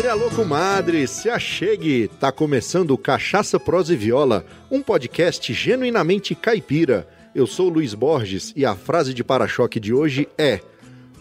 comadre, alô comadre, se achegue! Tá começando Cachaça Prosa e Viola, um podcast genuinamente caipira. Eu sou Luiz Borges e a frase de para-choque de hoje é: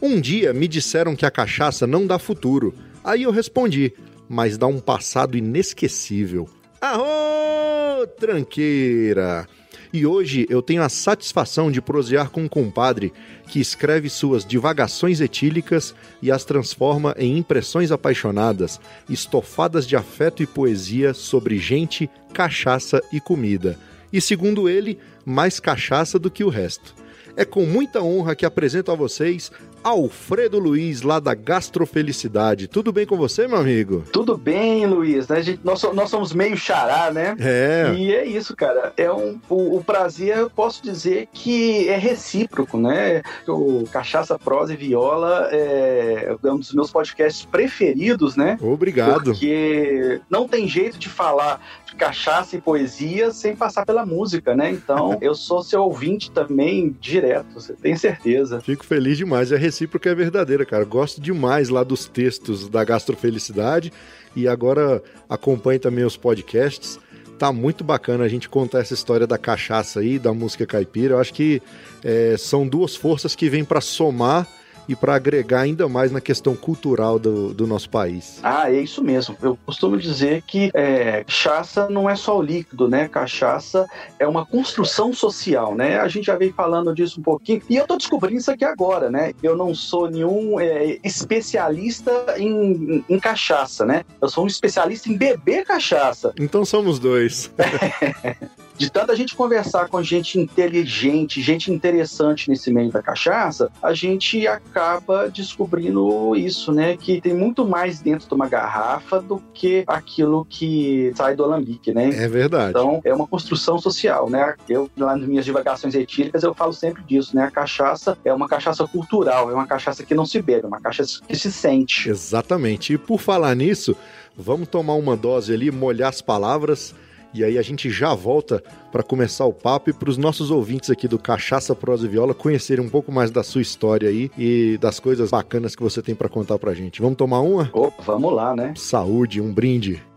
Um dia me disseram que a cachaça não dá futuro. Aí eu respondi: Mas dá um passado inesquecível. Arô, tranqueira! E hoje eu tenho a satisfação de prosear com um compadre que escreve suas divagações etílicas e as transforma em impressões apaixonadas, estofadas de afeto e poesia sobre gente, cachaça e comida. E segundo ele, mais cachaça do que o resto. É com muita honra que apresento a vocês Alfredo Luiz, lá da Gastrofelicidade. Tudo bem com você, meu amigo? Tudo bem, Luiz. Né? Gente, nós, nós, somos meio xará, né? É. E é isso, cara. É um, o, o, prazer, eu posso dizer que é recíproco, né? O Cachaça, Prosa e Viola é, é um dos meus podcasts preferidos, né? Obrigado. Porque não tem jeito de falar de cachaça e poesia sem passar pela música, né? Então, eu sou seu ouvinte também direto, você tem certeza. Fico feliz demais. É recíproca é verdadeira, cara. Gosto demais lá dos textos da Gastrofelicidade e agora acompanhe também os podcasts. Tá muito bacana a gente contar essa história da cachaça aí, da música caipira. Eu acho que é, são duas forças que vêm para somar e para agregar ainda mais na questão cultural do, do nosso país. Ah, é isso mesmo. Eu costumo dizer que é, cachaça não é só o líquido, né? Cachaça é uma construção social, né? A gente já veio falando disso um pouquinho e eu tô descobrindo isso aqui agora, né? Eu não sou nenhum é, especialista em, em cachaça, né? Eu sou um especialista em beber cachaça. Então somos dois. de tanta gente conversar com gente inteligente, gente interessante nesse meio da cachaça, a gente acaba descobrindo isso, né? Que tem muito mais dentro de uma garrafa do que aquilo que sai do alambique, né? É verdade. Então, é uma construção social, né? Eu, lá nas minhas divagações etílicas, eu falo sempre disso, né? A cachaça é uma cachaça cultural, é uma cachaça que não se bebe, é uma cachaça que se sente. Exatamente. E por falar nisso, vamos tomar uma dose ali, molhar as palavras e aí a gente já volta para começar o papo e para os nossos ouvintes aqui do Cachaça Prosa e Viola conhecerem um pouco mais da sua história aí e das coisas bacanas que você tem para contar pra gente. Vamos tomar uma? Opa, vamos lá, né? Saúde, um brinde.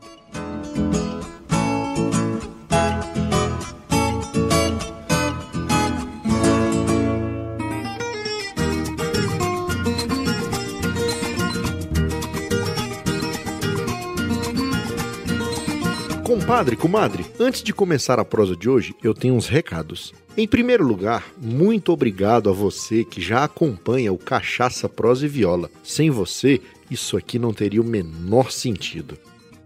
Compadre, comadre, antes de começar a prosa de hoje, eu tenho uns recados. Em primeiro lugar, muito obrigado a você que já acompanha o Cachaça, Prosa e Viola. Sem você, isso aqui não teria o menor sentido.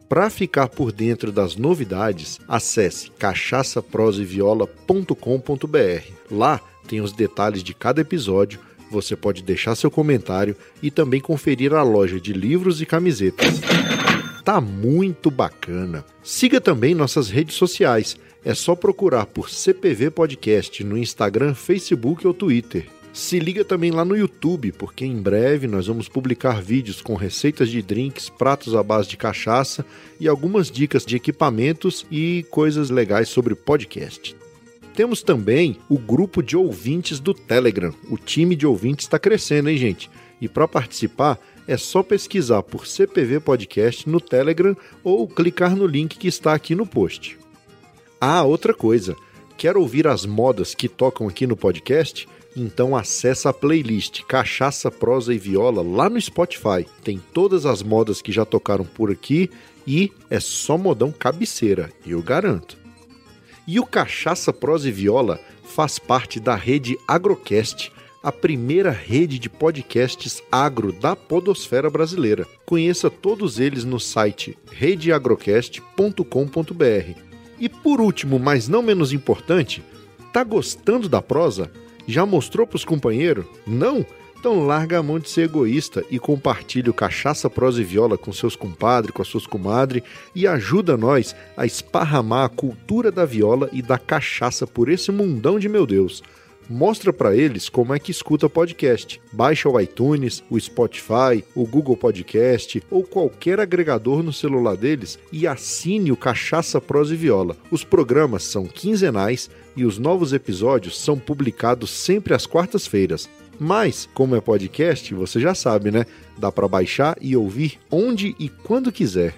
Para ficar por dentro das novidades, acesse cachaçaproseviola.com.br. Lá tem os detalhes de cada episódio, você pode deixar seu comentário e também conferir a loja de livros e camisetas tá muito bacana. Siga também nossas redes sociais. É só procurar por CPV Podcast no Instagram, Facebook ou Twitter. Se liga também lá no YouTube, porque em breve nós vamos publicar vídeos com receitas de drinks, pratos à base de cachaça e algumas dicas de equipamentos e coisas legais sobre podcast. Temos também o grupo de ouvintes do Telegram. O time de ouvintes está crescendo, hein, gente? E para participar, é só pesquisar por CPV Podcast no Telegram ou clicar no link que está aqui no post. Ah, outra coisa. Quer ouvir as modas que tocam aqui no podcast? Então acessa a playlist Cachaça, Prosa e Viola lá no Spotify. Tem todas as modas que já tocaram por aqui e é só modão cabeceira, eu garanto. E o Cachaça, Prosa e Viola faz parte da rede Agrocast, a primeira rede de podcasts agro da podosfera brasileira. Conheça todos eles no site redeagrocast.com.br. E por último, mas não menos importante, tá gostando da prosa? Já mostrou para os companheiros? Não? Então larga a mão de ser egoísta e compartilhe o Cachaça, Prosa e Viola com seus compadres, com as suas comadres e ajuda nós a esparramar a cultura da viola e da cachaça por esse mundão de meu Deus. Mostra para eles como é que escuta podcast. Baixa o iTunes, o Spotify, o Google Podcast ou qualquer agregador no celular deles e assine o Cachaça Prosa e Viola. Os programas são quinzenais e os novos episódios são publicados sempre às quartas-feiras. Mas, como é podcast, você já sabe, né? Dá para baixar e ouvir onde e quando quiser.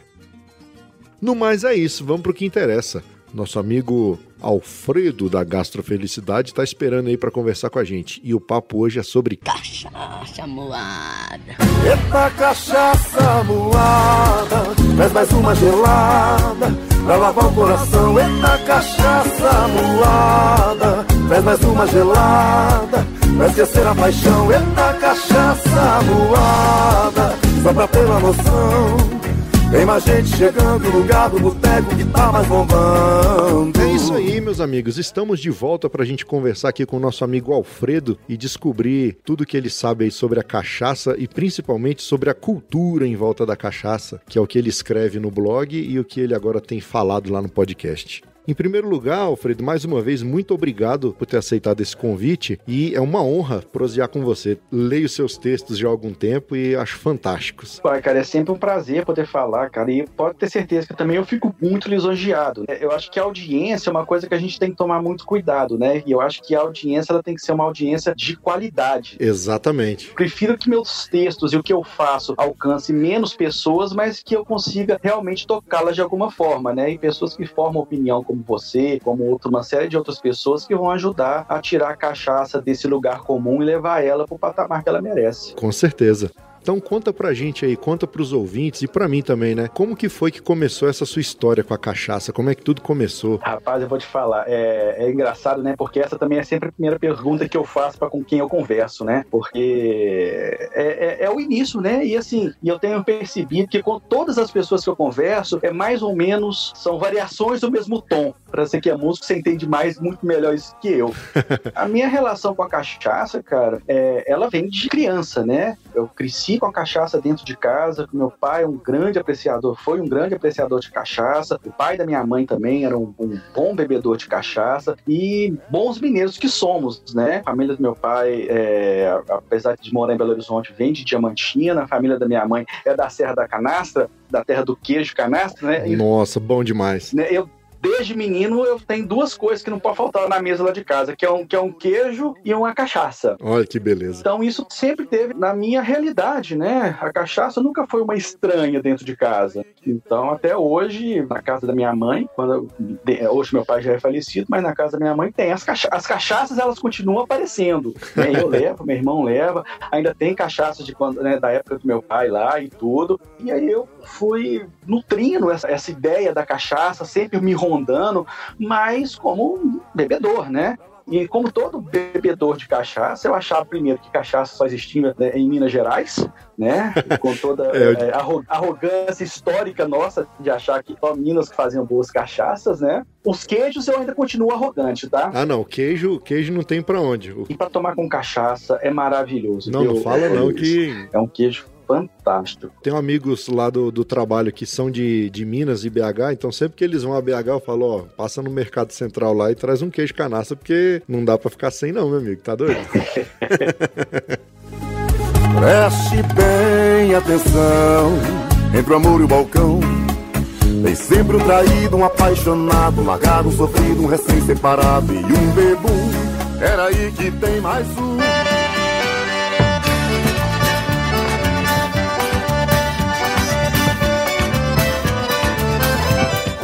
No mais é isso, vamos pro que interessa. Nosso amigo Alfredo da Gastrofelicidade está esperando aí para conversar com a gente. E o papo hoje é sobre cachaça moada. Eita cachaça moada, traz mais uma gelada pra lavar o coração. Eita cachaça moada, traz mais uma gelada pra esquecer a paixão. Eita cachaça moada, só pra ter uma noção. Tem mais gente chegando no lugar do boteco que tá mais bombando. É isso aí, meus amigos. Estamos de volta pra gente conversar aqui com o nosso amigo Alfredo e descobrir tudo que ele sabe aí sobre a cachaça e principalmente sobre a cultura em volta da cachaça, que é o que ele escreve no blog e o que ele agora tem falado lá no podcast. Em primeiro lugar, Alfredo, mais uma vez, muito obrigado por ter aceitado esse convite e é uma honra prosear com você. Leio seus textos já há algum tempo e acho fantásticos. Pai, cara, é sempre um prazer poder falar, cara, e pode ter certeza que também eu fico muito lisonjeado. Né? Eu acho que a audiência é uma coisa que a gente tem que tomar muito cuidado, né? E eu acho que a audiência ela tem que ser uma audiência de qualidade. Exatamente. Prefiro que meus textos e o que eu faço alcance menos pessoas, mas que eu consiga realmente tocá-las de alguma forma, né? E pessoas que formam opinião como como você, como outra, uma série de outras pessoas que vão ajudar a tirar a cachaça desse lugar comum e levar ela para o patamar que ela merece. Com certeza. Então conta pra gente aí, conta pros ouvintes e pra mim também, né? Como que foi que começou essa sua história com a cachaça? Como é que tudo começou? Rapaz, eu vou te falar, é, é engraçado, né? Porque essa também é sempre a primeira pergunta que eu faço para com quem eu converso, né? Porque é, é, é, o início, né? E assim, eu tenho percebido que com todas as pessoas que eu converso, é mais ou menos, são variações do mesmo tom. Pra você que é músico, você entende mais, muito melhor isso que eu. a minha relação com a cachaça, cara, é, ela vem de criança, né? Eu cresci com a cachaça dentro de casa. Meu pai é um grande apreciador, foi um grande apreciador de cachaça. O pai da minha mãe também era um, um bom bebedor de cachaça. E bons mineiros que somos, né? A família do meu pai, é, apesar de morar em Belo Horizonte, vem de Diamantina. A família da minha mãe é da Serra da Canastra, da terra do queijo canastra, né? Nossa, bom demais. Né, eu desde menino eu tenho duas coisas que não pode faltar na mesa lá de casa, que é um, que é um queijo e uma cachaça. Olha que beleza. Então isso sempre teve na minha realidade, né? A cachaça nunca foi uma estranha dentro de casa. Então até hoje, na casa da minha mãe, quando hoje meu pai já é falecido, mas na casa da minha mãe tem as, cacha as cachaças, elas continuam aparecendo. Né? Eu levo, meu irmão leva, ainda tem cachaças de quando, né, da época do meu pai lá e tudo. E aí eu fui nutrindo essa, essa ideia da cachaça, sempre me rondando, mas como bebedor, né? E como todo bebedor de cachaça, eu achava primeiro que cachaça só existia né, em Minas Gerais, né? Com toda é, é, arrogância histórica nossa de achar que só Minas que faziam boas cachaças, né? Os queijos eu ainda continuo arrogante, tá? Ah, não, queijo, queijo não tem para onde. E para tomar com cachaça é maravilhoso. Não, viu? não fala é, não que é um queijo fantástico. Tenho amigos lá do, do trabalho que são de, de Minas e BH, então sempre que eles vão a BH eu falo, ó, passa no Mercado Central lá e traz um queijo canastra, porque não dá para ficar sem não, meu amigo, tá doido? Preste bem atenção entre o amor e o balcão. Tem sempre um traído, um apaixonado, um largado, um sofrido, um recém-separado e um bebum. Era aí que tem mais um.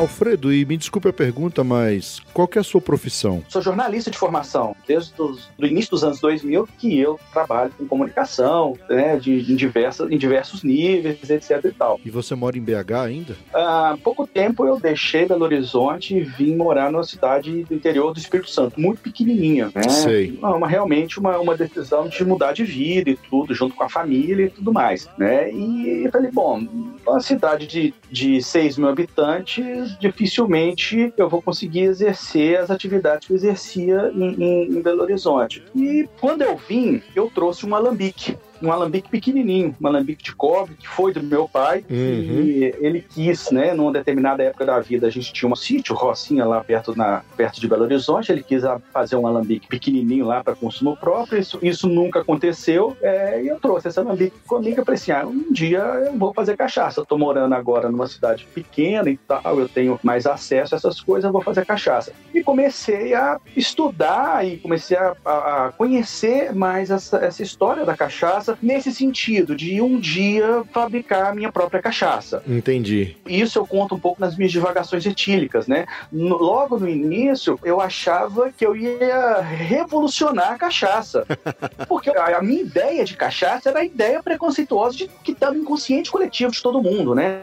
Alfredo, e me desculpe a pergunta, mas qual é a sua profissão? Sou jornalista de formação, desde o início dos anos 2000 que eu trabalho com comunicação, né, de, em, diversas, em diversos níveis, etc e tal. E você mora em BH ainda? Há pouco tempo eu deixei Belo Horizonte e vim morar numa cidade do interior do Espírito Santo, muito pequenininha, né? Sei. Uma, realmente uma, uma decisão de mudar de vida e tudo, junto com a família e tudo mais, né? E eu falei, bom, uma cidade de, de 6 mil habitantes dificilmente eu vou conseguir exercer as atividades que eu exercia em, em, em Belo Horizonte. E quando eu vim, eu trouxe um alambique um alambique pequenininho, um alambique de cobre, que foi do meu pai, uhum. e ele quis, né, numa determinada época da vida, a gente tinha um sítio, Rocinha, lá perto, na, perto de Belo Horizonte, ele quis fazer um alambique pequenininho lá para consumo próprio, isso, isso nunca aconteceu, é, e eu trouxe esse alambique comigo, eu falei assim, ah, um dia eu vou fazer cachaça, eu tô morando agora numa cidade pequena e tal, eu tenho mais acesso a essas coisas, eu vou fazer cachaça. E comecei a estudar e comecei a, a conhecer mais essa, essa história da cachaça nesse sentido, de um dia fabricar a minha própria cachaça. Entendi. Isso eu conto um pouco nas minhas divagações etílicas, né? No, logo no início, eu achava que eu ia revolucionar a cachaça. Porque a, a minha ideia de cachaça era a ideia preconceituosa de que estava inconsciente coletivo de todo mundo, né?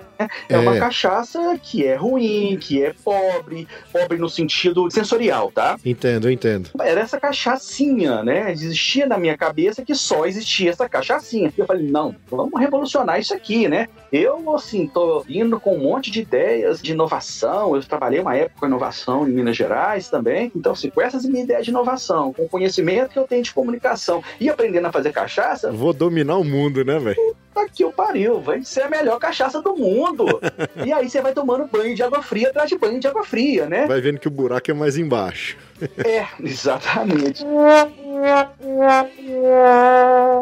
É, é uma cachaça que é ruim, que é pobre, pobre no sentido sensorial, tá? Entendo, entendo. Era essa cachaçinha, né? Existia na minha cabeça que só existia essa cachaçinha. Eu falei, não, vamos revolucionar isso aqui, né? Eu, assim, tô indo com um monte de ideias de inovação. Eu trabalhei uma época com inovação em Minas Gerais também. Então, assim, com essas minhas ideias de inovação, com o conhecimento que eu tenho de comunicação e aprendendo a fazer cachaça. Vou dominar o mundo, né, velho? Puta que o pariu, vai ser a melhor cachaça do mundo. e aí você vai tomando banho de água fria atrás de banho de água fria, né? Vai vendo que o buraco é mais embaixo. é, exatamente.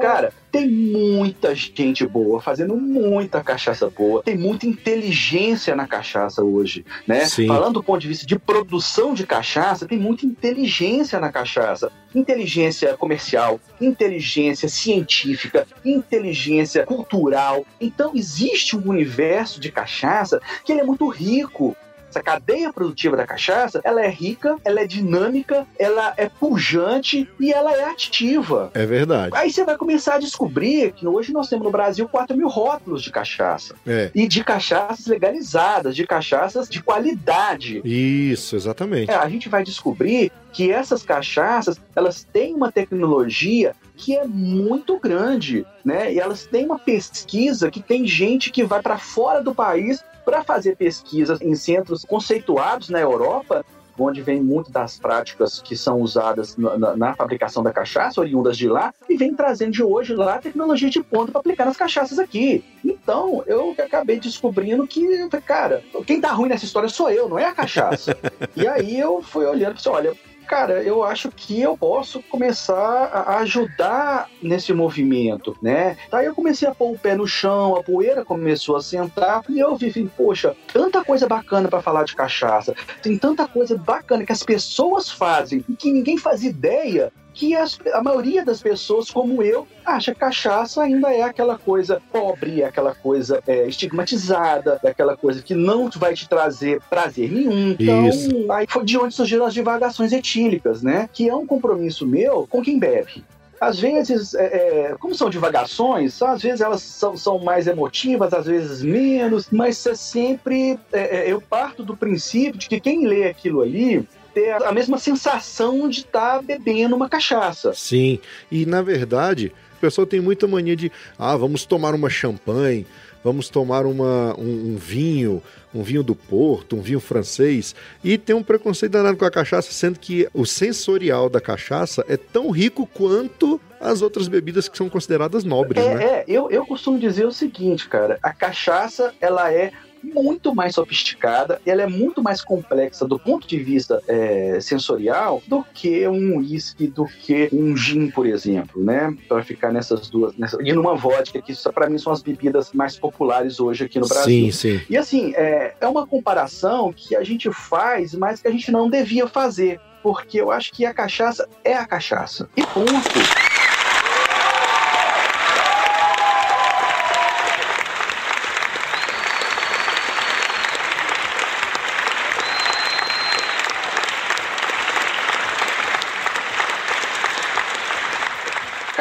Cara, tem muita gente boa fazendo muita cachaça boa. Tem muita inteligência na cachaça hoje, né? Sim. Falando do ponto de vista de produção de cachaça, tem muita inteligência na cachaça. Inteligência comercial, inteligência científica, inteligência cultural. Então existe um universo de cachaça que ele é muito rico essa cadeia produtiva da cachaça, ela é rica, ela é dinâmica, ela é pujante e ela é ativa. É verdade. Aí você vai começar a descobrir que hoje nós temos no Brasil 4 mil rótulos de cachaça. É. E de cachaças legalizadas, de cachaças de qualidade. Isso, exatamente. É, a gente vai descobrir que essas cachaças, elas têm uma tecnologia que é muito grande, né? E elas têm uma pesquisa que tem gente que vai para fora do país para fazer pesquisas em centros conceituados na Europa, onde vem muito das práticas que são usadas na, na, na, fabricação da cachaça, oriundas de lá, e vem trazendo de hoje lá tecnologia de ponta para aplicar nas cachaças aqui. Então, eu acabei descobrindo que, cara, quem tá ruim nessa história sou eu, não é a cachaça. e aí eu fui olhando e disse, olha, cara, eu acho que eu posso começar a ajudar nesse movimento, né? Aí eu comecei a pôr o pé no chão, a poeira começou a sentar, e eu vi, poxa, tanta coisa bacana para falar de cachaça, tem tanta coisa bacana que as pessoas fazem e que ninguém faz ideia que as, a maioria das pessoas, como eu, acha que cachaça ainda é aquela coisa pobre, é aquela coisa é, estigmatizada, é aquela coisa que não vai te trazer prazer nenhum. Então, Isso. aí foi de onde surgiram as divagações etílicas, né? Que é um compromisso meu com quem bebe às vezes, é, é, como são divagações, às vezes elas são, são, mais emotivas, às vezes menos, mas é sempre é, é eu parto do princípio de que quem lê aquilo ali ter a mesma sensação de estar tá bebendo uma cachaça. Sim, e na verdade, o pessoal tem muita mania de, ah, vamos tomar uma champanhe, vamos tomar uma, um, um, vinho, um vinho do Porto, um vinho francês, e tem um preconceito danado com a cachaça, sendo que o sensorial da cachaça é tão rico quanto as outras bebidas que são consideradas nobres, é, né? É, eu, eu costumo dizer o seguinte, cara, a cachaça, ela é muito mais sofisticada, ela é muito mais complexa do ponto de vista é, sensorial do que um whisky, do que um gin, por exemplo, né? Para ficar nessas duas, nessa, e numa vodka, que para mim são as bebidas mais populares hoje aqui no Brasil. Sim, sim. E assim, é, é uma comparação que a gente faz, mas que a gente não devia fazer, porque eu acho que a cachaça é a cachaça. E ponto.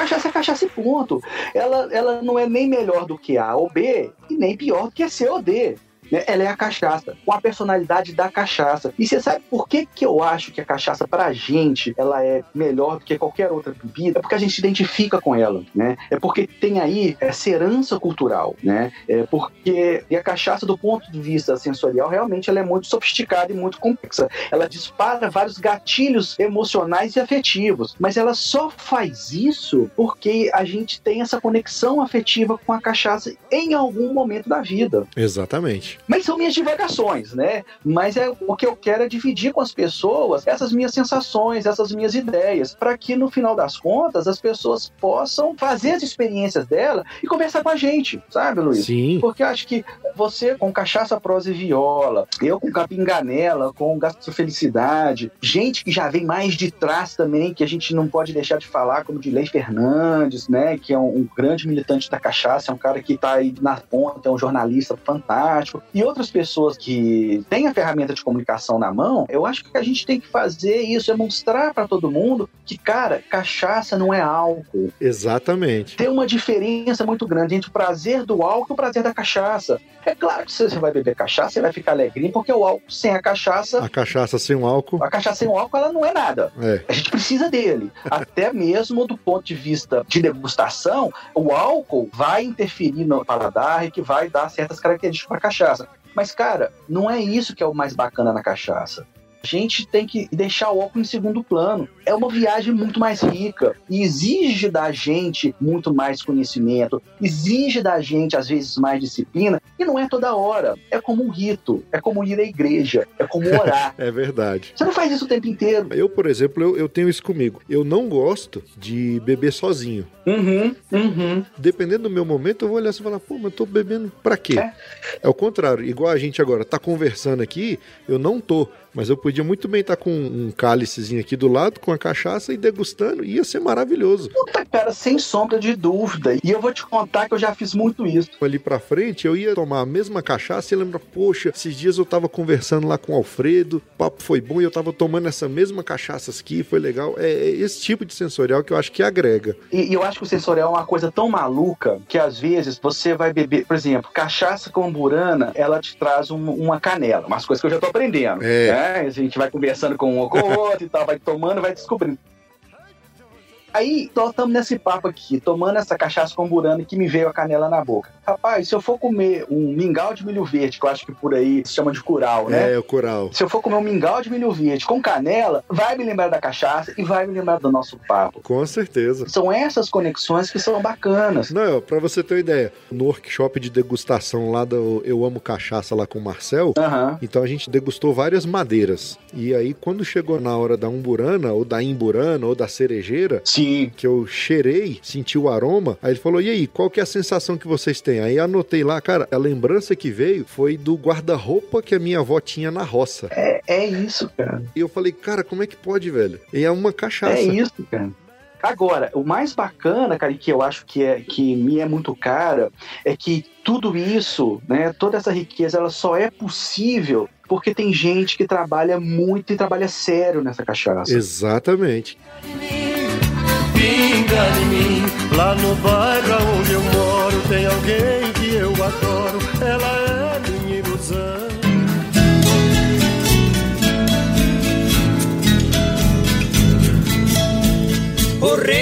cachaça é cachaça e ponto. Ela, ela não é nem melhor do que A ou B e nem pior do que C ou D. né? Ela é a cachaça, com a personalidade da cachaça. E você sabe por que, que eu acho que a cachaça, pra gente, ela é melhor do que qualquer outra bebida? É porque a gente se identifica com ela, né? É porque tem aí essa herança cultural, né? É porque e a cachaça, do ponto de vista sensorial, realmente ela é muito sofisticada e muito complexa. Ela dispara vários gatilhos emocionais e afetivos, mas ela só faz isso porque a gente tem essa conexão afetiva com a cachaça em algum momento da vida. Exatamente. Mas são minhas divagações, né? Mas é o que eu quero é dividir com as pessoas essas minhas sensações, essas minhas ideias, para que no final das contas as pessoas possam fazer as experiências dela e conversar com a gente, sabe, Luiz? Sim. Porque eu acho que você com cachaça, prosa e viola, eu com capinganela, com gasto felicidade, gente que já vem mais de trás também, que a gente não pode deixar de falar, como de Lei Fernandes, né? Que é um, um grande militante da cachaça, é um cara que tá aí na ponta, é um jornalista fantástico, e outras pessoas que têm a ferramenta de comunicação na mão, eu acho que a gente tem que fazer isso, é mostrar para todo mundo que, cara, cachaça não é álcool. Exatamente. Tem uma diferença muito grande entre o prazer do álcool e o prazer da cachaça. É claro que se você vai beber cachaça, você vai ficar alegrinho, porque o álcool sem a cachaça. A cachaça sem o álcool. A cachaça sem o álcool, ela não é nada. É. A gente precisa dele. Até mesmo do ponto de vista de degustação, o álcool vai interferir no paladar e que vai dar certas características para a cachaça. Mas, cara, não é isso que é o mais bacana na cachaça. A gente tem que deixar o álcool em segundo plano. É uma viagem muito mais rica e exige da gente muito mais conhecimento, exige da gente, às vezes, mais disciplina, e não é toda hora. É como um rito, é como ir à igreja, é como orar. é verdade. Você não faz isso o tempo inteiro. Eu, por exemplo, eu, eu tenho isso comigo. Eu não gosto de beber sozinho. Uhum, uhum. Dependendo do meu momento, eu vou olhar e falar, pô, mas eu tô bebendo pra quê? É. é o contrário. Igual a gente agora tá conversando aqui, eu não tô. Mas eu podia muito bem estar com um cálicezinho aqui do lado, com a cachaça e degustando. Ia ser maravilhoso. Puta, cara, sem sombra de dúvida. E eu vou te contar que eu já fiz muito isso. Ali pra frente, eu ia tomar a mesma cachaça e lembra, poxa, esses dias eu tava conversando lá com o Alfredo, o papo foi bom e eu tava tomando essa mesma cachaça aqui, foi legal. É, é esse tipo de sensorial que eu acho que agrega. E, e eu acho que o sensorial é uma coisa tão maluca que às vezes você vai beber, por exemplo, cachaça com burana, ela te traz um, uma canela, umas coisas que eu já tô aprendendo. É. Né? A gente vai conversando com um ou com o outro e tal, vai tomando, vai descobrindo. Aí, nós estamos nesse papo aqui, tomando essa cachaça com burana que me veio a canela na boca. Rapaz, se eu for comer um mingau de milho verde, que eu acho que por aí se chama de curau, né? É, o coral. Se eu for comer um mingau de milho verde com canela, vai me lembrar da cachaça e vai me lembrar do nosso papo. Com certeza. São essas conexões que são bacanas. Não, pra você ter uma ideia, no workshop de degustação lá do Eu Amo Cachaça lá com o Marcel, então a gente degustou várias madeiras. E aí, quando chegou na hora da umburana, ou da imburana, ou da cerejeira, Sim. Que eu cheirei, senti o aroma, aí ele falou, e aí, qual que é a sensação que vocês têm? Aí anotei lá, cara, a lembrança que veio foi do guarda-roupa que a minha avó tinha na roça. É, é isso, cara. E eu falei, cara, como é que pode, velho? E é uma cachaça. É isso, cara. Agora, o mais bacana, cara, e que eu acho que, é, que me é muito cara, é que tudo isso, né, toda essa riqueza, ela só é possível porque tem gente que trabalha muito e trabalha sério nessa cachaça. Exatamente. Pinga em mim, lá no bairro onde eu moro, tem alguém que eu adoro, ela é minha ilusão.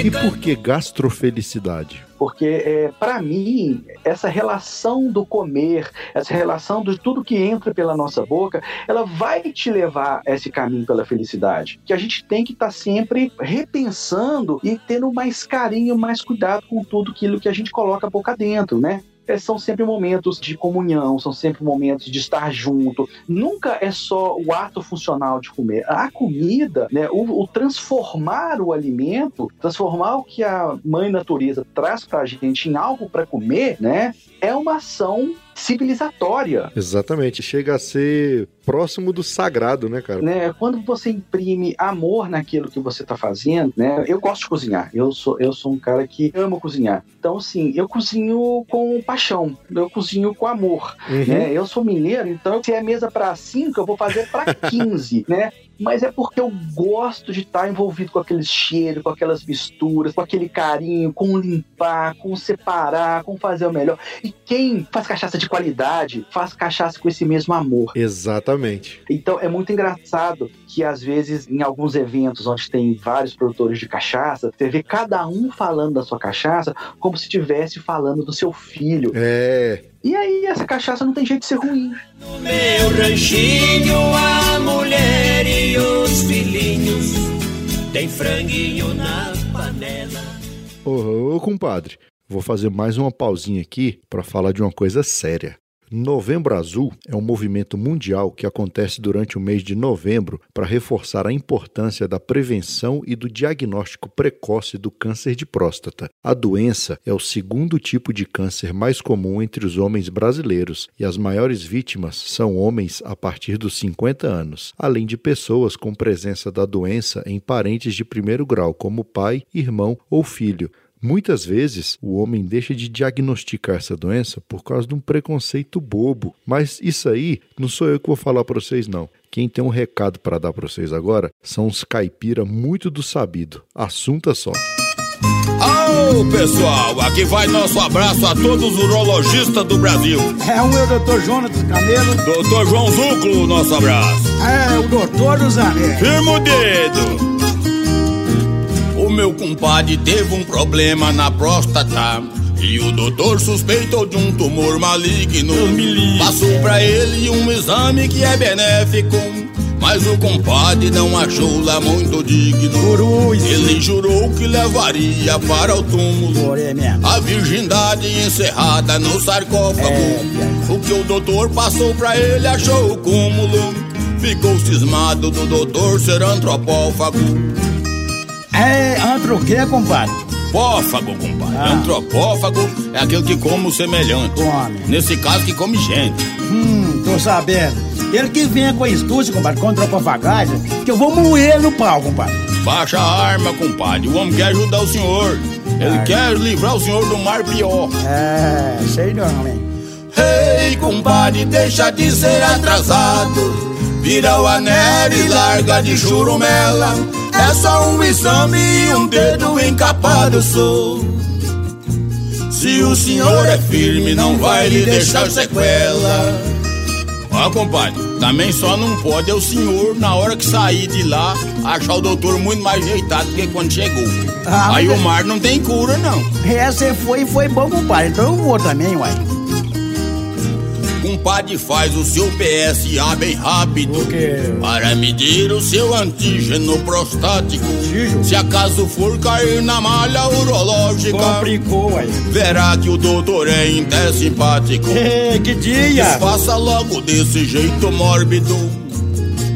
E por que gastrofelicidade? Porque, é, para mim, essa relação do comer, essa relação de tudo que entra pela nossa boca, ela vai te levar a esse caminho pela felicidade. Que a gente tem que estar sempre repensando e tendo mais carinho, mais cuidado com tudo aquilo que a gente coloca a boca dentro, né? É, são sempre momentos de comunhão, são sempre momentos de estar junto. Nunca é só o ato funcional de comer. A comida, né, o, o transformar o alimento, transformar o que a mãe natureza traz pra gente em algo para comer, né, é uma ação civilizatória. Exatamente. Chega a ser próximo do sagrado, né, cara? Né? Quando você imprime amor naquilo que você está fazendo, né? Eu gosto de cozinhar. Eu sou, eu sou um cara que ama cozinhar. Então, assim, eu cozinho com paixão. Eu cozinho com amor. Uhum. Né? Eu sou mineiro, então se é mesa para cinco, eu vou fazer para 15, né? Mas é porque eu gosto de estar envolvido com aqueles cheiros, com aquelas misturas, com aquele carinho, com limpar, com separar, com fazer o melhor. E quem faz cachaça de de qualidade faz cachaça com esse mesmo amor. Exatamente. Então é muito engraçado que às vezes em alguns eventos onde tem vários produtores de cachaça, você vê cada um falando da sua cachaça como se estivesse falando do seu filho. É. E aí essa cachaça não tem jeito de ser ruim. No meu ranchinho, a mulher e os filhinhos tem franguinho na panela. Ô, ô, compadre, vou fazer mais uma pausinha aqui para falar de uma coisa séria. Novembro Azul é um movimento mundial que acontece durante o mês de novembro para reforçar a importância da prevenção e do diagnóstico precoce do câncer de próstata. A doença é o segundo tipo de câncer mais comum entre os homens brasileiros e as maiores vítimas são homens a partir dos 50 anos, além de pessoas com presença da doença em parentes de primeiro grau, como pai, irmão ou filho. Muitas vezes o homem deixa de diagnosticar essa doença por causa de um preconceito bobo. Mas isso aí não sou eu que vou falar para vocês, não. Quem tem um recado para dar para vocês agora são os caipira muito do sabido. Assunto é só. Ô pessoal, aqui vai nosso abraço a todos os urologistas do Brasil. É o meu doutor Jonas Camelo. Doutor João Zuclo, nosso abraço. É o doutor dos anéis. Firma o dedo. O meu compadre teve um problema na próstata. E o doutor suspeitou de um tumor maligno. Passou pra ele um exame que é benéfico. Mas o compadre não achou lá muito digno. Ele jurou que levaria para o túmulo a virgindade encerrada no sarcófago. É, O que o doutor passou pra ele achou o cúmulo. Ficou cismado do doutor ser antropófago. É, antro o quê, compadre? Pófago, compadre. Ah. Antropófago é aquele que come o semelhante. Nesse caso, que come gente. Hum, tô sabendo. Ele que vem com a astúcia, compadre, contra a papagagem, que eu vou moer no pau, compadre. Baixa a arma, compadre. O homem quer ajudar o senhor. Ele Ah. quer livrar o senhor do mar pior. É, sei não, hein? Ei, compadre, deixa de ser atrasado. Vira o anel e larga de churumela. É só um exame e um dedo encapado sou. Se o senhor é firme, não vai lhe deixar sequela. Ó, compadre, também só não pode é o senhor, na hora que sair de lá, achar o doutor muito mais ajeitado do que quando chegou. Ah, Aí mas- o mar não tem cura, não. É, você foi e foi bom, compadre. Então eu vou também, uai. Compadre faz o seu PSA bem rápido? Para medir o seu antígeno prostático? Se acaso for cair na malha urológica Complicou. Verá que o doutor é até simpático Ei, que dia! Faça logo desse jeito mórbido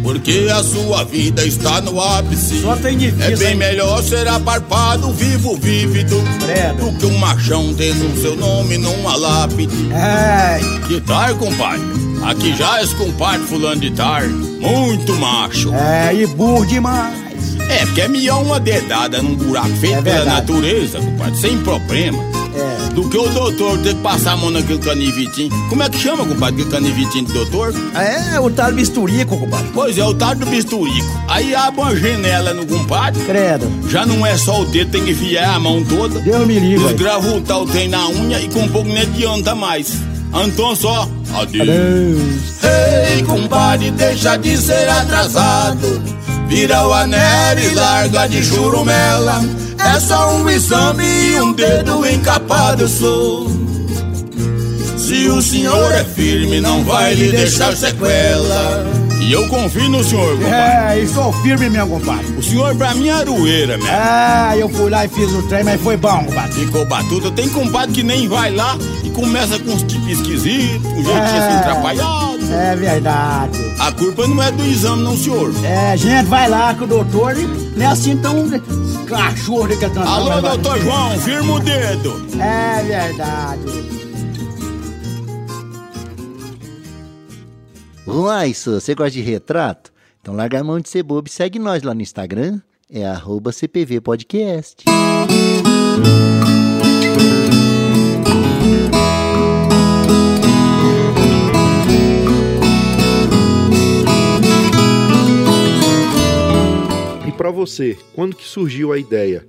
Porque a sua vida está no ápice Só tem difícil, É bem hein? melhor ser aparpado vivo, vívido Credo. Do que um machão tendo o seu nome numa lápide É, que tal, compadre? Aqui já esse compadre fulano de tar, muito macho. é, e burro demais. É, porque é melhor uma dedada num buraco feito É pela verdade. natureza, compadre, sem problema. É. Do que o doutor ter que passar a mão naquele canivitinho. Como é que chama, compadre, aquele canivitinho do doutor? É, o tal bisturico, compadre. Pois é, o tal do bisturico. Aí abre uma janela no compadre, Credo. já não é só o dedo, tem que enfiar a mão toda. Deus me livre. Desgrava o tal tem na unha e com um pouco não adianta mais. Então só, adeus. Adeus. Ei, compadre, deixa de ser atrasado. Vira o anel e larga de churumela. É só um exame e um dedo encapado sou. Se o senhor é firme, não vai lhe deixar sequela. E eu confio no senhor, compadre. É, e sou firme mesmo, compadre. O senhor pra mim é aroeira, mesmo. Ah, eu fui lá e fiz o trem, mas foi bom, compadre. Ficou batuta. Tem compadre que nem vai lá e começa com uns tipos esquisitos, um jeitinho assim É. atrapalhado. É verdade. A culpa não é do exame, não, senhor. É, gente, vai lá com o doutor e não é assim tão cachorro que tá Alô, doutor João, firma o dedo. É verdade. Uai, só, você gosta de retrato? Então larga a mão de ser bobo e segue nós lá no Instagram. É arroba CPV Podcast. Para você, quando que surgiu a ideia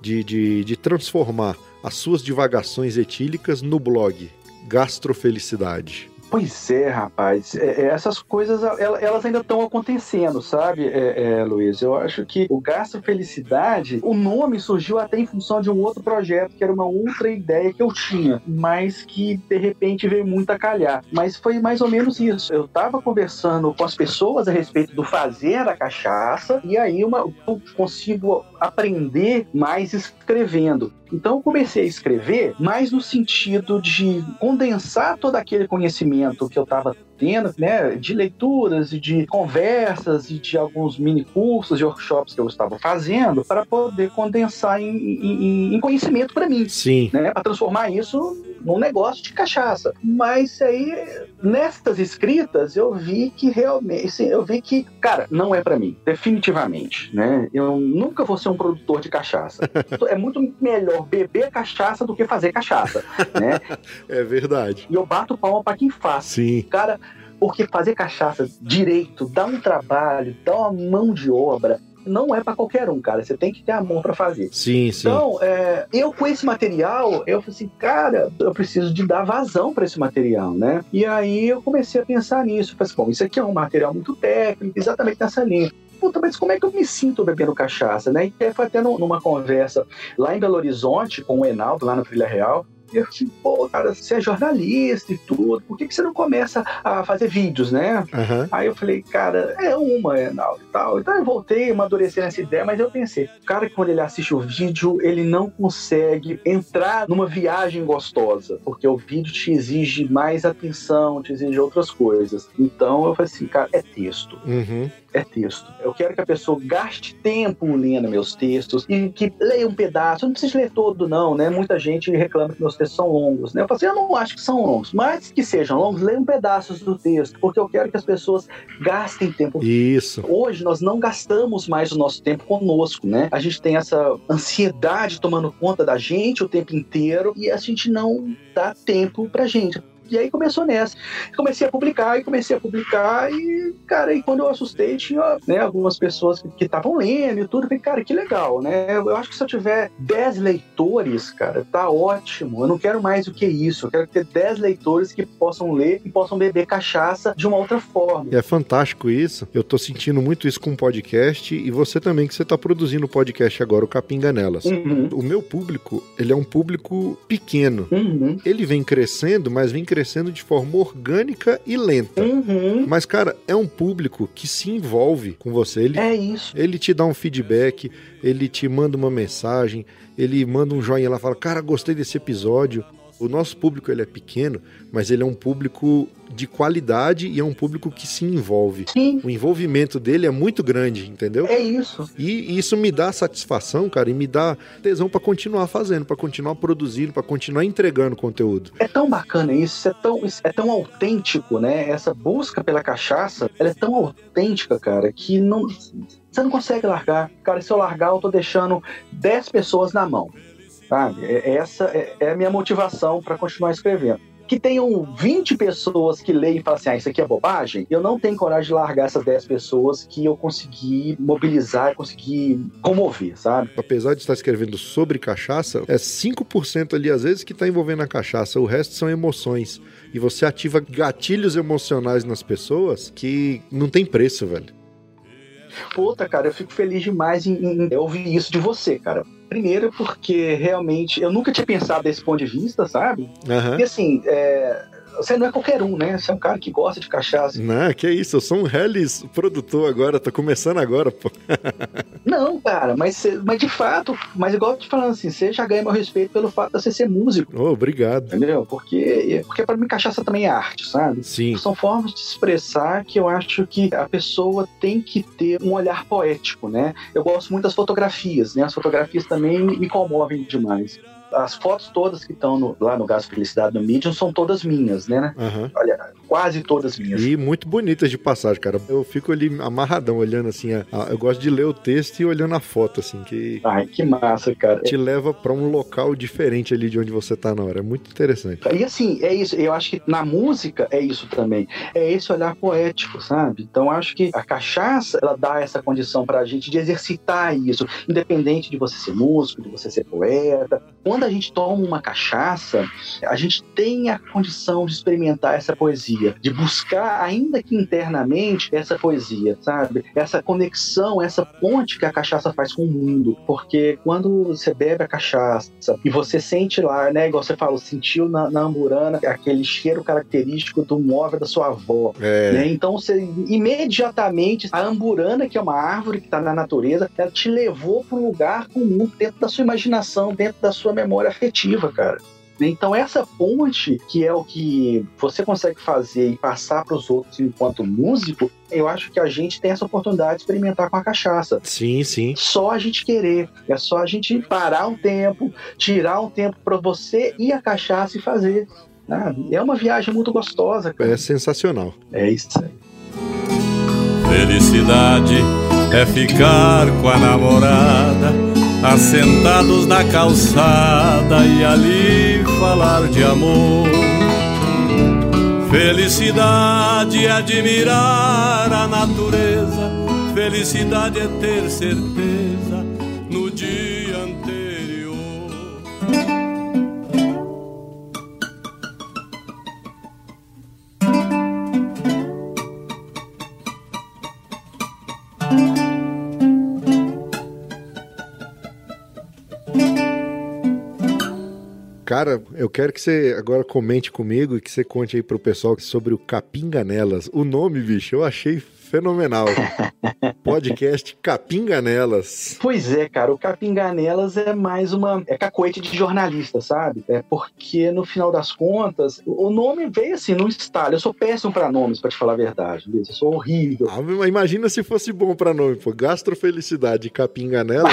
de, de, de transformar as suas divagações etílicas no blog? gastrofelicidade? Pois é, rapaz. É, é, essas coisas, elas ainda estão acontecendo, sabe, é, é, Luiz? Eu acho que o Gasto Felicidade, o nome surgiu até em função de um outro projeto, que era uma outra ideia que eu tinha, mas que de repente veio muito a calhar. Mas foi mais ou menos isso. Eu estava conversando com as pessoas a respeito do fazer a cachaça, e aí uma, eu consigo aprender mais escrevendo. Então eu comecei a escrever mais no sentido de condensar todo aquele conhecimento que eu estava tendo, né, de leituras e de conversas e de alguns mini cursos e workshops que eu estava fazendo para poder condensar em, em, em conhecimento para mim. Sim. Né, para transformar isso num negócio de cachaça. Mas aí, nestas escritas, eu vi que realmente, assim, eu vi que, cara, não é para mim, definitivamente, né? Eu nunca vou ser um produtor de cachaça. é muito melhor beber cachaça do que fazer cachaça, né? É verdade. E eu bato palma para quem faz. Sim. Cara, porque fazer cachaça direito dá um trabalho, dá uma mão de obra, não é para qualquer um, cara. Você tem que ter amor para fazer. Sim, sim. Então, é, eu com esse material, eu falei assim, cara, eu preciso de dar vazão para esse material, né? E aí eu comecei a pensar nisso. falei assim, bom, isso aqui é um material muito técnico, exatamente nessa linha puta, mas como é que eu me sinto bebendo cachaça, né? E foi até numa conversa lá em Belo Horizonte com o Enaldo, lá no Trilha Real, eu assim, pô, cara, você é jornalista e tudo, por que, que você não começa a fazer vídeos, né? Uhum. Aí eu falei, cara, é uma, é não, e tal. Então eu voltei, amadureci nessa ideia, mas eu pensei, o cara, quando ele assiste o vídeo, ele não consegue entrar numa viagem gostosa, porque o vídeo te exige mais atenção, te exige outras coisas. Então eu falei assim, cara, é texto. Uhum é texto. Eu quero que a pessoa gaste tempo lendo meus textos e que leia um pedaço. Eu não preciso ler todo, não, né? Muita gente reclama que meus textos são longos, né? Eu falo assim, eu não acho que são longos, mas que sejam longos, leiam pedaços do texto, porque eu quero que as pessoas gastem tempo. Isso. Hoje nós não gastamos mais o nosso tempo conosco, né? A gente tem essa ansiedade tomando conta da gente o tempo inteiro e a gente não dá tempo pra gente. E aí começou nessa. Comecei a publicar e comecei a publicar e, cara, e quando eu assustei, tinha né, algumas pessoas que estavam lendo e tudo. Falei, cara, que legal, né? Eu acho que se eu tiver 10 leitores, cara, tá ótimo. Eu não quero mais do que isso. Eu quero ter 10 leitores que possam ler e possam beber cachaça de uma outra forma. É fantástico isso. Eu tô sentindo muito isso com o podcast e você também, que você tá produzindo o podcast agora, o Capinganelas. Uhum. O meu público, ele é um público pequeno. Uhum. Ele vem crescendo, mas vem crescendo de forma orgânica e lenta. Uhum. Mas, cara, é um público que se envolve com você. Ele, É isso. ele te dá um feedback, ele te manda uma mensagem, ele manda um joinha lá, fala, cara, gostei desse episódio. O nosso público ele é pequeno, mas ele é um público de qualidade e é um público que se envolve. Sim. O envolvimento dele é muito grande, entendeu? É isso. E isso me dá satisfação, cara, e me dá tesão pra continuar fazendo, pra continuar produzindo, pra continuar entregando conteúdo. É tão bacana isso, isso é tão, isso é tão autêntico, né? Essa busca pela cachaça, ela é tão autêntica, cara, que não, você não consegue largar. Cara, se eu largar, eu tô deixando 10 pessoas na mão. Sabe? É- Essa é, é a minha motivação para continuar escrevendo. Que tenham 20 pessoas que leem e falam assim: ah, isso aqui é bobagem. Eu não tenho coragem de largar essas 10 pessoas que eu consegui mobilizar, consegui comover, sabe? Apesar de estar escrevendo sobre cachaça, é 5% ali às vezes que está envolvendo a cachaça, o resto são emoções. E você ativa gatilhos emocionais nas pessoas que não tem preço, velho. Puta, cara, eu fico feliz demais em, em ouvir isso de você, cara. Primeiro, porque realmente eu nunca tinha pensado desse ponto de vista, sabe? Aham. E assim, é, você não é qualquer um, né? Você é um cara que gosta de cachaça. Não, que isso, eu sou um Hellis produtor agora, tô começando agora, pô. Não, cara, mas, mas de fato, mas igual eu te falando assim, você já ganha meu respeito pelo fato de você ser músico, Ô, obrigado. entendeu? Porque, porque para mim cachaça também é arte, sabe? Sim. São formas de expressar que eu acho que a pessoa tem que ter um olhar poético, né? Eu gosto muito das fotografias, né? As fotografias também me comovem demais. As fotos todas que estão no- lá no Gasto Felicidade no Medium são todas minhas, né? Aham. Olha, quase todas minhas. E muito bonitas de passagem, cara. Eu fico ali amarradão, olhando assim. a- a- eu gosto de ler o texto e olhando a foto, assim, que Ai, que massa, cara. te leva pra um local diferente ali de onde você tá na hora. É muito interessante. E assim, é isso. Eu acho que na música é isso também. É esse olhar poético, sabe? Então acho que a cachaça, ela dá essa condição pra gente de exercitar isso, independente de você ser músico, de você ser poeta. Quando quando a gente toma uma cachaça, a gente tem a condição de experimentar essa poesia, de buscar, ainda que internamente, essa poesia, sabe? Essa conexão, essa ponte que a cachaça faz com o mundo. Porque quando você bebe a cachaça e você sente lá, né, igual você falou, sentiu na, na amburana aquele cheiro característico do móvel da sua avó. É. Né? Então você imediatamente a amburana, que é uma árvore que está na natureza, ela te levou para um lugar comum dentro da sua imaginação, dentro da sua memória afetiva, cara. Então essa ponte, que é o que você consegue fazer e passar para os outros enquanto músico, eu acho que a gente tem essa oportunidade de experimentar com a cachaça. Sim, sim. Só a gente querer, é só a gente parar um tempo, tirar um tempo para você ir a cachaça e fazer. Ah, é uma viagem muito gostosa, cara. É sensacional. É isso aí. Felicidade é ficar com a namorada, assentados na calçada e ali falar de amor. Felicidade é admirar a natureza, felicidade é ter certeza no dia Cara, eu quero que você agora comente comigo e que você conte aí pro pessoal sobre o Capinganelas. O nome, bicho, eu achei fenomenal. Podcast Capinganelas. Pois é, cara, o Capinganelas é mais uma. É cacoete de jornalista, sabe? É porque no final das contas, o nome veio assim, num estalo. Eu sou péssimo pra nomes, pra te falar a verdade, Luiz. Eu sou horrível. Ah, imagina se fosse bom pra nome, pô. Gastrofelicidade Capinganela.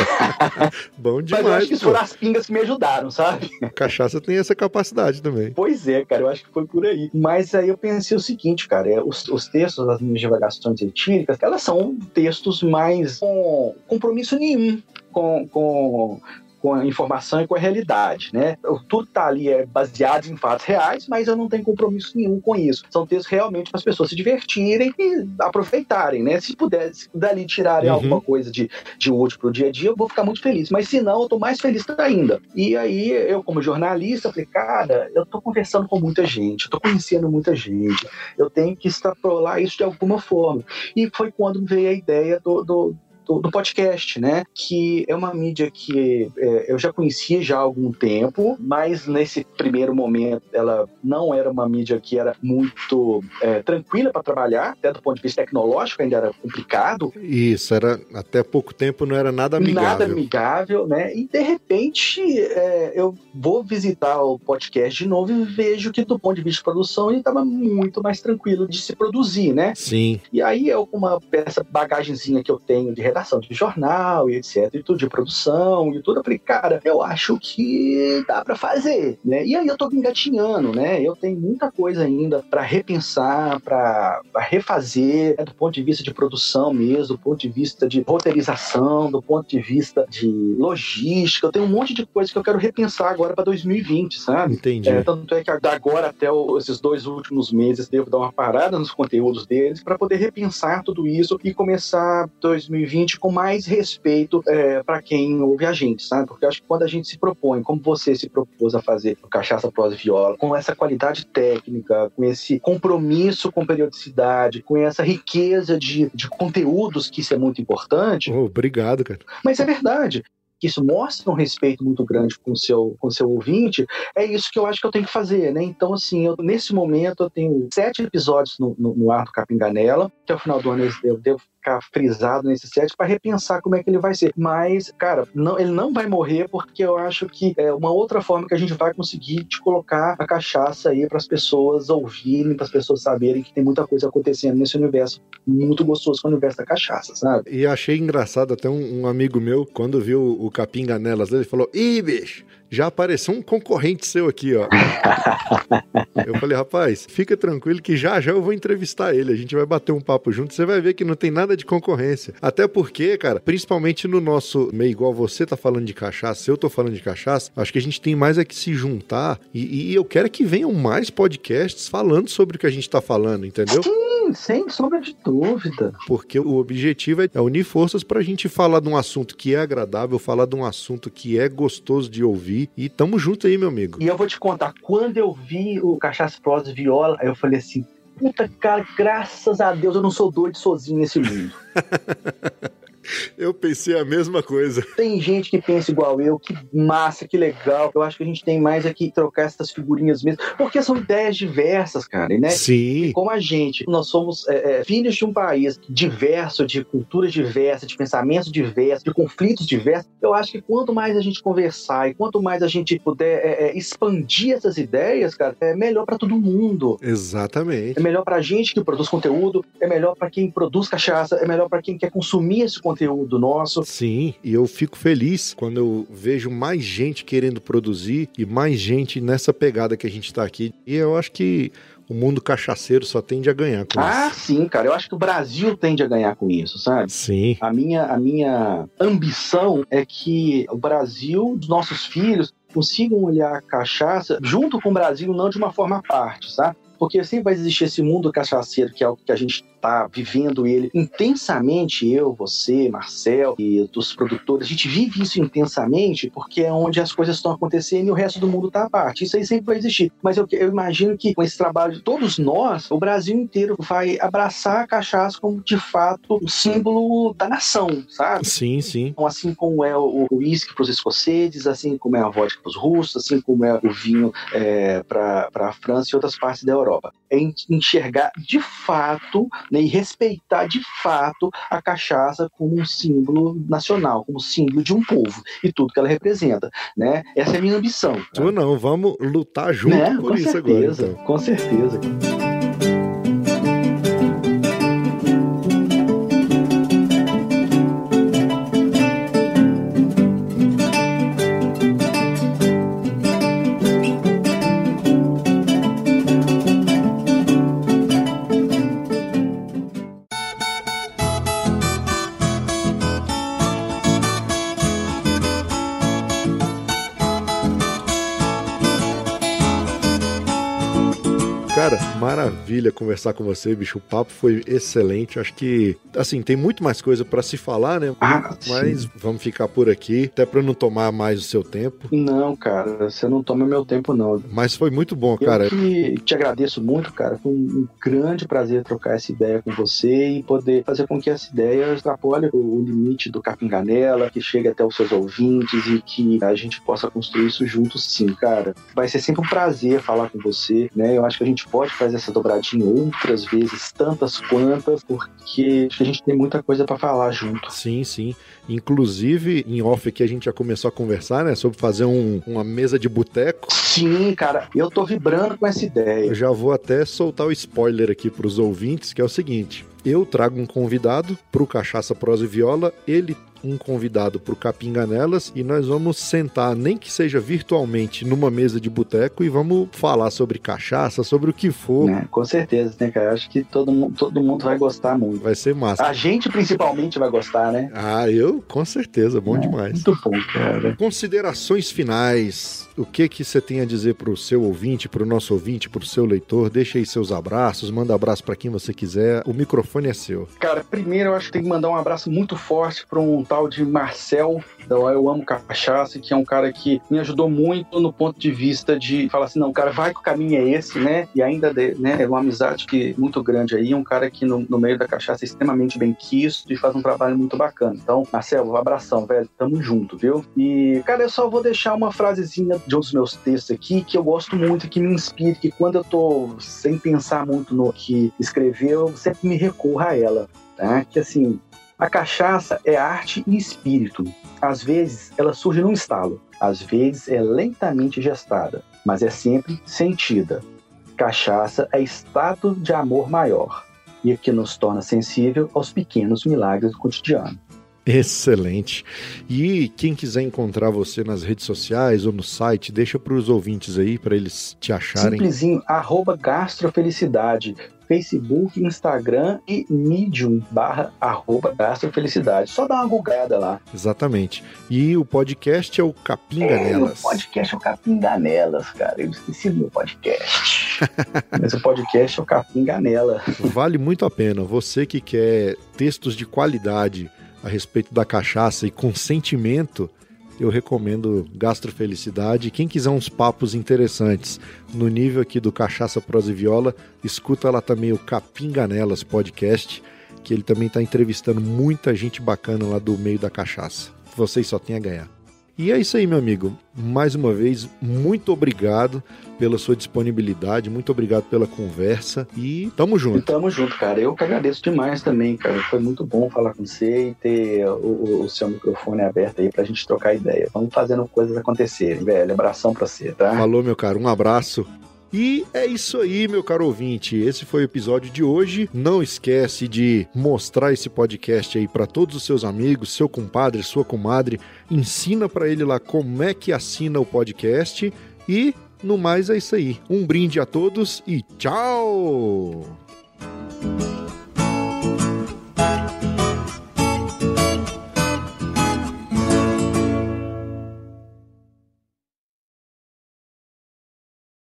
bom Mas eu demais, acho que foram as pingas que me ajudaram, sabe? Cachaça tem essa capacidade também. Pois é, cara, eu acho que foi por aí. Mas aí eu pensei o seguinte, cara, é, os, os textos das minhas divagações etíricas, elas são textos mais com compromisso nenhum com, com, com a informação e com a realidade, né? Tudo tá ali é baseado em fatos reais, mas eu não tenho compromisso nenhum com isso. São textos realmente para as pessoas se divertirem e aproveitarem, né? Se puder, se dali tirarem Uhum. alguma coisa de, de útil pro dia a dia, eu vou ficar muito feliz. Mas se não, eu tô mais feliz ainda. E aí, eu, como jornalista, falei, cara, eu tô conversando com muita gente, eu tô conhecendo muita gente, eu tenho que extrapolar isso de alguma forma. E foi quando veio a ideia do, do do, do podcast, né? Que é uma mídia que é, eu já conhecia já há algum tempo, mas nesse primeiro momento ela não era uma mídia que era muito é, tranquila para trabalhar, até do ponto de vista tecnológico ainda era complicado, Isso, era até pouco tempo não era nada amigável. Nada amigável, né? E de repente é, eu vou visitar o podcast de novo e vejo que, do ponto de vista de produção, ele estava muito mais tranquilo de se produzir, né? Sim. E aí eu, com uma essa bagagenzinha que eu tenho de redação de jornal e etc, e tudo de produção e tudo, eu falei, cara, eu acho que dá pra fazer, né? E aí eu tô engatinhando, né? Eu tenho muita coisa ainda pra repensar, pra pra refazer, né? do ponto de vista de produção mesmo, do ponto de vista de roteirização, do ponto de vista de logística. Eu tenho um monte de coisa que eu quero repensar agora pra 2020, sabe? Entendi. É, tanto é que agora até o- esses dois últimos meses devo dar uma parada nos conteúdos deles para poder repensar tudo isso e começar 2020 com mais respeito para quem ouve a gente, sabe? Porque eu acho que quando a gente se propõe, como você se propôs a fazer o Cachaça Prosa Viola, com essa qualidade técnica, com esse compromisso com periodicidade, com essa riqueza de, de conteúdos, que isso é muito importante, Oh, obrigado, cara. mas é verdade. Que isso mostra um respeito muito grande com o seu, com seu ouvinte, é isso que eu acho que eu tenho que fazer, né? Então, assim, eu, nesse momento eu tenho sete episódios no, no, no ar do Capinganela, até o final do ano eu devo ficar frisado nesse set para repensar como é que ele vai ser. Mas, cara, não, ele não vai morrer porque eu acho que é uma outra forma que a gente vai conseguir te colocar a cachaça aí para as pessoas ouvirem, para as pessoas saberem que tem muita coisa acontecendo nesse universo muito gostoso é o universo da cachaça, sabe? E achei engraçado, até um, um amigo meu, quando viu o Capinga nelas dele, falou: Ih, bicho, já apareceu um concorrente seu aqui, ó. eu falei, rapaz, fica tranquilo que já já eu vou entrevistar ele. A gente vai bater um papo junto. Você vai ver que não tem nada de concorrência. Até porque, cara, principalmente no nosso meio, igual você tá falando de cachaça, eu tô falando de cachaça, acho que a gente tem mais é que se juntar. E, e eu quero que venham mais podcasts falando sobre o que a gente tá falando, entendeu? Sem sombra de dúvida. Porque o objetivo é unir forças pra gente falar de um assunto que é agradável, falar de um assunto que é gostoso de ouvir. E tamo junto aí, meu amigo. E eu vou te contar, quando eu vi o Cachaça Prosa Viola, aí eu falei assim, puta cara, graças a Deus eu não sou doido sozinho nesse mundo. Eu pensei a mesma coisa. Tem gente que pensa igual eu, que massa, que legal. Eu acho que a gente tem mais aqui que trocar essas figurinhas mesmo, porque são ideias diversas, cara, né? Sim. Como a gente, nós somos é, é, filhos de um país diverso, de culturas diversas, de pensamentos diversos, de conflitos diversos. Eu acho que quanto mais a gente conversar e quanto mais a gente puder é, é expandir essas ideias, cara, é melhor para todo mundo. Exatamente. É melhor pra gente que produz conteúdo, é melhor para quem produz cachaça, é melhor para quem quer consumir esse conteúdo nosso. Sim, e eu fico feliz quando eu vejo mais gente querendo produzir e mais gente nessa pegada que a gente tá aqui. E eu acho que o mundo cachaceiro só tende a ganhar com Ah, isso. sim, cara. Eu acho que o Brasil tende a ganhar com isso, sabe? Sim. A minha, a minha ambição é que o Brasil, os nossos filhos, consigam olhar a cachaça junto com o Brasil, não de uma forma à parte, sabe? Porque sempre vai existir esse mundo cachaceiro, que é o que a gente está vivendo ele intensamente, eu, você, Marcel e dos produtores, a gente vive isso intensamente porque é onde as coisas estão acontecendo e o resto do mundo está à parte. Isso aí sempre vai existir. Mas eu, eu imagino que com esse trabalho de todos nós, o Brasil inteiro vai abraçar a cachaça como de fato um símbolo da nação, sabe? Sim, sim. Então, assim como é o uísque para os escoceses, assim como é a vodka para os russos, assim como é o vinho é, para a França e outras partes da Europa. É en- enxergar de fato né, e respeitar de fato a cachaça como um símbolo nacional, como símbolo de um povo e tudo que ela representa. Né? Essa é a minha ambição. Tu não, vamos lutar junto Né? por Com isso agora. certeza, Então. com certeza. Cara, maravilha conversar com você, bicho. O papo foi excelente. Acho que, assim, tem muito mais coisa pra se falar, né? Ah, Mas vamos ficar por aqui, até pra não tomar mais o seu tempo. Não, cara, você não toma meu tempo, não. Mas foi muito bom, cara. Eu te agradeço muito, cara. Foi um grande prazer trocar essa ideia com você e poder fazer com que essa ideia extrapole o limite do Capinganela, que chegue até os seus ouvintes e que a gente possa construir isso juntos, sim, cara. Vai ser sempre um prazer falar com você, né? Eu acho que a gente pode fazer essa dobradinha outras vezes, tantas quantas, porque acho que a gente tem muita coisa pra falar junto. Sim, sim. Inclusive, em off aqui a gente já começou a conversar, né? Sobre fazer um- uma mesa de boteco. Sim, cara, eu tô vibrando com essa ideia. Eu já vou até soltar o spoiler aqui pros ouvintes, que é o seguinte. Eu trago um convidado pro Cachaça Prosa e Viola, ele um convidado pro Capinganelas e nós vamos sentar, nem que seja virtualmente, numa mesa de boteco e vamos falar sobre cachaça, sobre o que for. Né? Com certeza, né, cara? Acho que todo mundo, todo mundo vai gostar muito. Vai ser massa. A gente principalmente vai gostar, né? Ah, eu com certeza, bom demais. Muito bom, cara. Considerações finais. O que que você tem a dizer pro seu ouvinte, pro nosso ouvinte, pro seu leitor? Deixa aí seus abraços, manda abraço pra quem você quiser. O microfone é seu. Cara, primeiro eu acho que tem que mandar um abraço muito forte para um tal de Marcel, da Eu Amo Cachaça, que é um cara que me ajudou muito no ponto de vista de falar assim, não, cara, vai que o caminho é esse, né? E ainda, né, é uma amizade que muito grande aí, um cara que no, no meio da cachaça é extremamente bem quisto e faz um trabalho muito bacana. Então, Marcel, um abração, velho, tamo junto, viu? E, cara, eu só vou deixar uma frasezinha de um dos meus textos aqui que eu gosto muito, que me inspira, que quando eu tô sem pensar muito no que escrever, eu sempre me recorro a ela tá? Que assim, a cachaça é arte e espírito. Às vezes ela surge num estalo, às vezes é lentamente gestada, mas é sempre sentida. Cachaça é estado de amor maior e que nos torna sensível aos pequenos milagres do cotidiano. Excelente. E quem quiser encontrar você nas redes sociais ou no site, deixa pros ouvintes aí pra eles te acharem. Simplesinho, arroba gastrofelicidade. Facebook, Instagram e Medium barra arroba gastrofelicidade. Só dá uma gulgada lá. Exatamente. E o podcast é o Capinga É. O podcast é o Capinganelas, cara. Eu esqueci do meu podcast. Esse podcast é o Capim Ganela. Vale muito a pena. Você que quer textos de qualidade a respeito da cachaça e consentimento, eu recomendo Gastrofelicidade. Quem quiser uns papos interessantes no nível aqui do Cachaça Prosa e Viola, escuta lá também o Capim Ganelas podcast, que ele também está entrevistando muita gente bacana lá do meio da cachaça. Vocês só têm a ganhar. E é isso aí, meu amigo. Mais uma vez, muito obrigado pela sua disponibilidade, muito obrigado pela conversa e tamo junto. E tamo junto, cara. Eu que agradeço demais também, cara. Foi muito bom falar com você e ter o, o seu microfone aberto aí pra gente trocar ideia. Vamos fazendo coisas acontecerem, velho. Abração pra você, tá? Falou, meu caro. Um abraço. E é isso aí, meu caro ouvinte. Esse foi o episódio de hoje. Não esquece de mostrar esse podcast aí para todos os seus amigos, seu compadre, sua comadre. Ensina para ele lá como é que assina o podcast e no mais é isso aí. Um brinde a todos e tchau!